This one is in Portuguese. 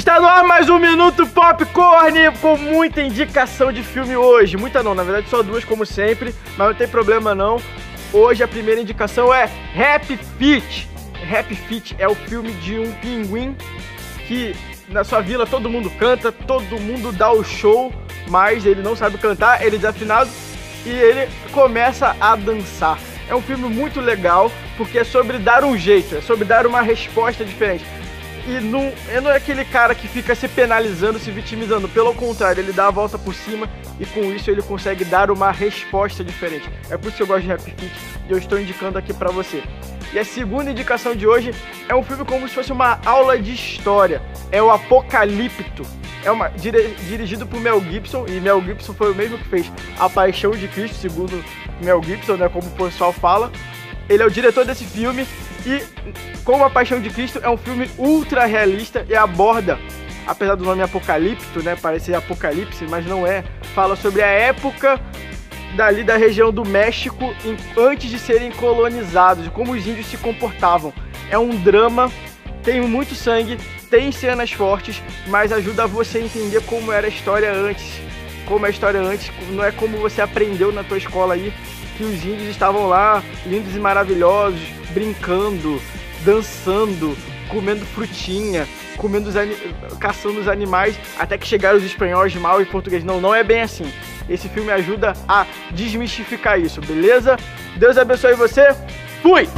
Está no ar mais um Minuto Popcorn com muita indicação de filme hoje. Muita não, na verdade só duas como sempre, mas não tem problema não. Hoje a primeira indicação é Happy Feet. Happy Feet é o filme de um pinguim que na sua vila todo mundo canta, todo mundo dá o show, mas ele não sabe cantar, ele é desafinado e ele começa a dançar. É um filme muito legal porque é sobre dar um jeito, é sobre dar uma resposta diferente e não, ele não é aquele cara que fica se penalizando, se vitimizando. Pelo contrário, ele dá a volta por cima e com isso ele consegue dar uma resposta diferente. É por isso que eu gosto de Rap Fit e eu estou indicando aqui para você. E a segunda indicação de hoje é um filme como se fosse uma aula de história. É o Apocalipto. É uma dire, dirigido por Mel Gibson e Mel Gibson foi o mesmo que fez A Paixão de Cristo, segundo Mel Gibson, né, como o pessoal fala. Ele é o diretor desse filme e como A Paixão de Cristo é um filme ultra realista e aborda, apesar do nome Apocalipto, né, parecer apocalipse, mas não é, fala sobre a época dali da região do México em, antes de serem colonizados, como os índios se comportavam. É um drama, tem muito sangue, tem cenas fortes, mas ajuda você a entender como era a história antes. Como a história antes, não é como você aprendeu na tua escola aí, que os índios estavam lá, lindos e maravilhosos, brincando, dançando, comendo frutinha, comendo os caçando os animais, até que chegaram os espanhóis mal e português. Não, não é bem assim. Esse filme ajuda a desmistificar isso, beleza? Deus abençoe você. Fui!